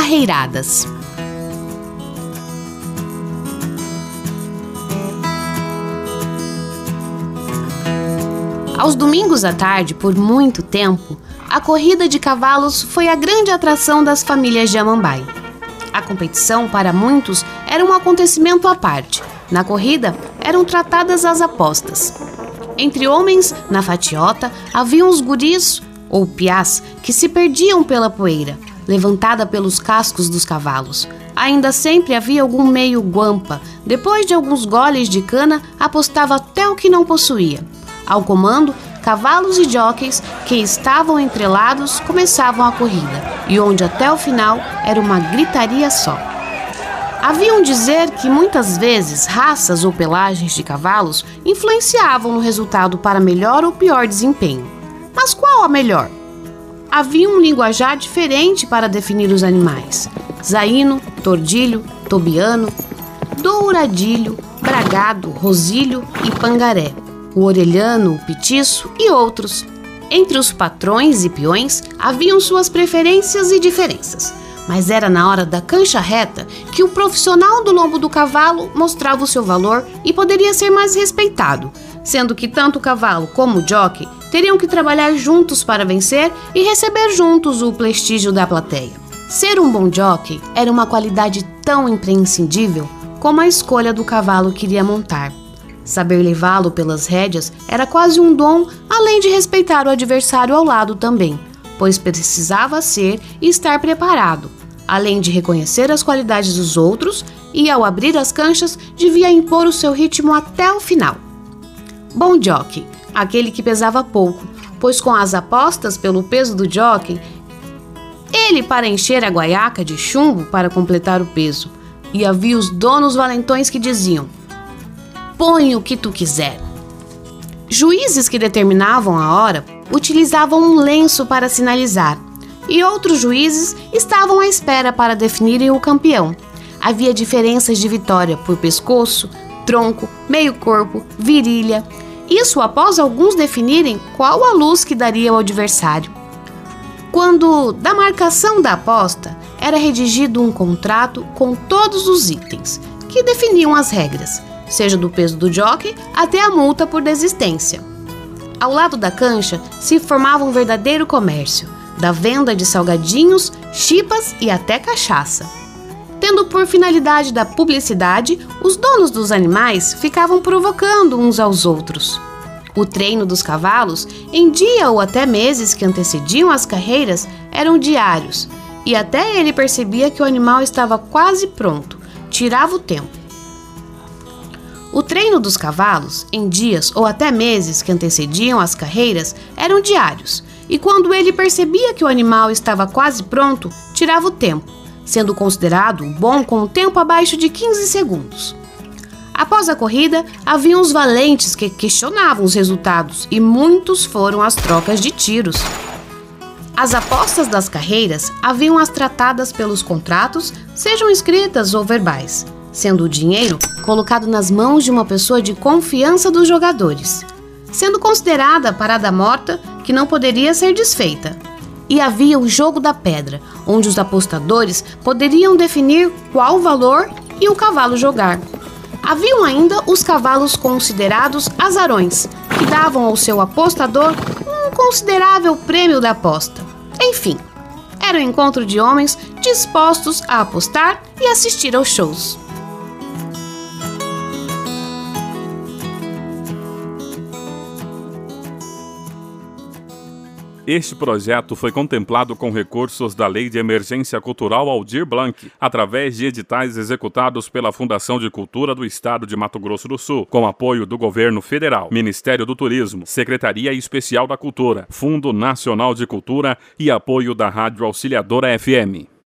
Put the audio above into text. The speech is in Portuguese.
carreiradas. Aos domingos à tarde, por muito tempo, a corrida de cavalos foi a grande atração das famílias de Amambai. A competição, para muitos, era um acontecimento à parte. Na corrida, eram tratadas as apostas. Entre homens, na fatiota, havia os guris, ou piás, que se perdiam pela poeira, levantada pelos cascos dos cavalos. Ainda sempre havia algum meio guampa. Depois de alguns goles de cana, apostava até o que não possuía. Ao comando, cavalos e jockeys que estavam entrelados começavam a corrida, e onde até o final era uma gritaria só. Haviam dizer que muitas vezes raças ou pelagens de cavalos influenciavam no resultado para melhor ou pior desempenho. Mas qual a melhor? Havia um linguajar diferente para definir os animais: zaino, tordilho, tobiano, douradilho, bragado, rosilho e pangaré o orelhano, o petiço e outros. Entre os patrões e peões haviam suas preferências e diferenças, mas era na hora da cancha reta que o profissional do lombo do cavalo mostrava o seu valor e poderia ser mais respeitado, sendo que tanto o cavalo como o jockey teriam que trabalhar juntos para vencer e receber juntos o prestígio da plateia. Ser um bom jockey era uma qualidade tão imprescindível como a escolha do cavalo que iria montar. Saber levá-lo pelas rédeas era quase um dom, além de respeitar o adversário ao lado também, pois precisava ser e estar preparado, além de reconhecer as qualidades dos outros e, ao abrir as canchas, devia impor o seu ritmo até o final. Bom jockey, aquele que pesava pouco, pois com as apostas pelo peso do jockey, ele para encher a guaiaca de chumbo para completar o peso. E havia os donos valentões que diziam: põe o que tu quiser. Juízes que determinavam a hora utilizavam um lenço para sinalizar, e outros juízes estavam à espera para definirem o campeão. Havia diferenças de vitória por pescoço, tronco, meio corpo, virilha. Isso após alguns definirem qual a luz que daria ao adversário. Quando, da marcação da aposta, era redigido um contrato com todos os itens que definiam as regras seja do peso do jockey até a multa por desistência. Ao lado da cancha se formava um verdadeiro comércio, da venda de salgadinhos, chipas e até cachaça. Tendo por finalidade da publicidade, os donos dos animais ficavam provocando uns aos outros. O treino dos cavalos, em dia ou até meses que antecediam as carreiras, eram diários, e até ele percebia que o animal estava quase pronto, tirava o tempo. O treino dos cavalos, em dias ou até meses que antecediam as carreiras, eram diários, e quando ele percebia que o animal estava quase pronto, tirava o tempo, sendo considerado bom com o tempo abaixo de 15 segundos. Após a corrida, havia os valentes que questionavam os resultados e muitos foram as trocas de tiros. As apostas das carreiras haviam as tratadas pelos contratos, sejam escritas ou verbais sendo o dinheiro colocado nas mãos de uma pessoa de confiança dos jogadores, sendo considerada parada morta que não poderia ser desfeita. E havia o jogo da pedra, onde os apostadores poderiam definir qual valor e o cavalo jogar. Haviam ainda os cavalos considerados azarões, que davam ao seu apostador um considerável prêmio da aposta. Enfim, era um encontro de homens dispostos a apostar e assistir aos shows. Este projeto foi contemplado com recursos da Lei de Emergência Cultural Aldir Blanc, através de editais executados pela Fundação de Cultura do Estado de Mato Grosso do Sul, com apoio do Governo Federal, Ministério do Turismo, Secretaria Especial da Cultura, Fundo Nacional de Cultura e apoio da Rádio Auxiliadora FM.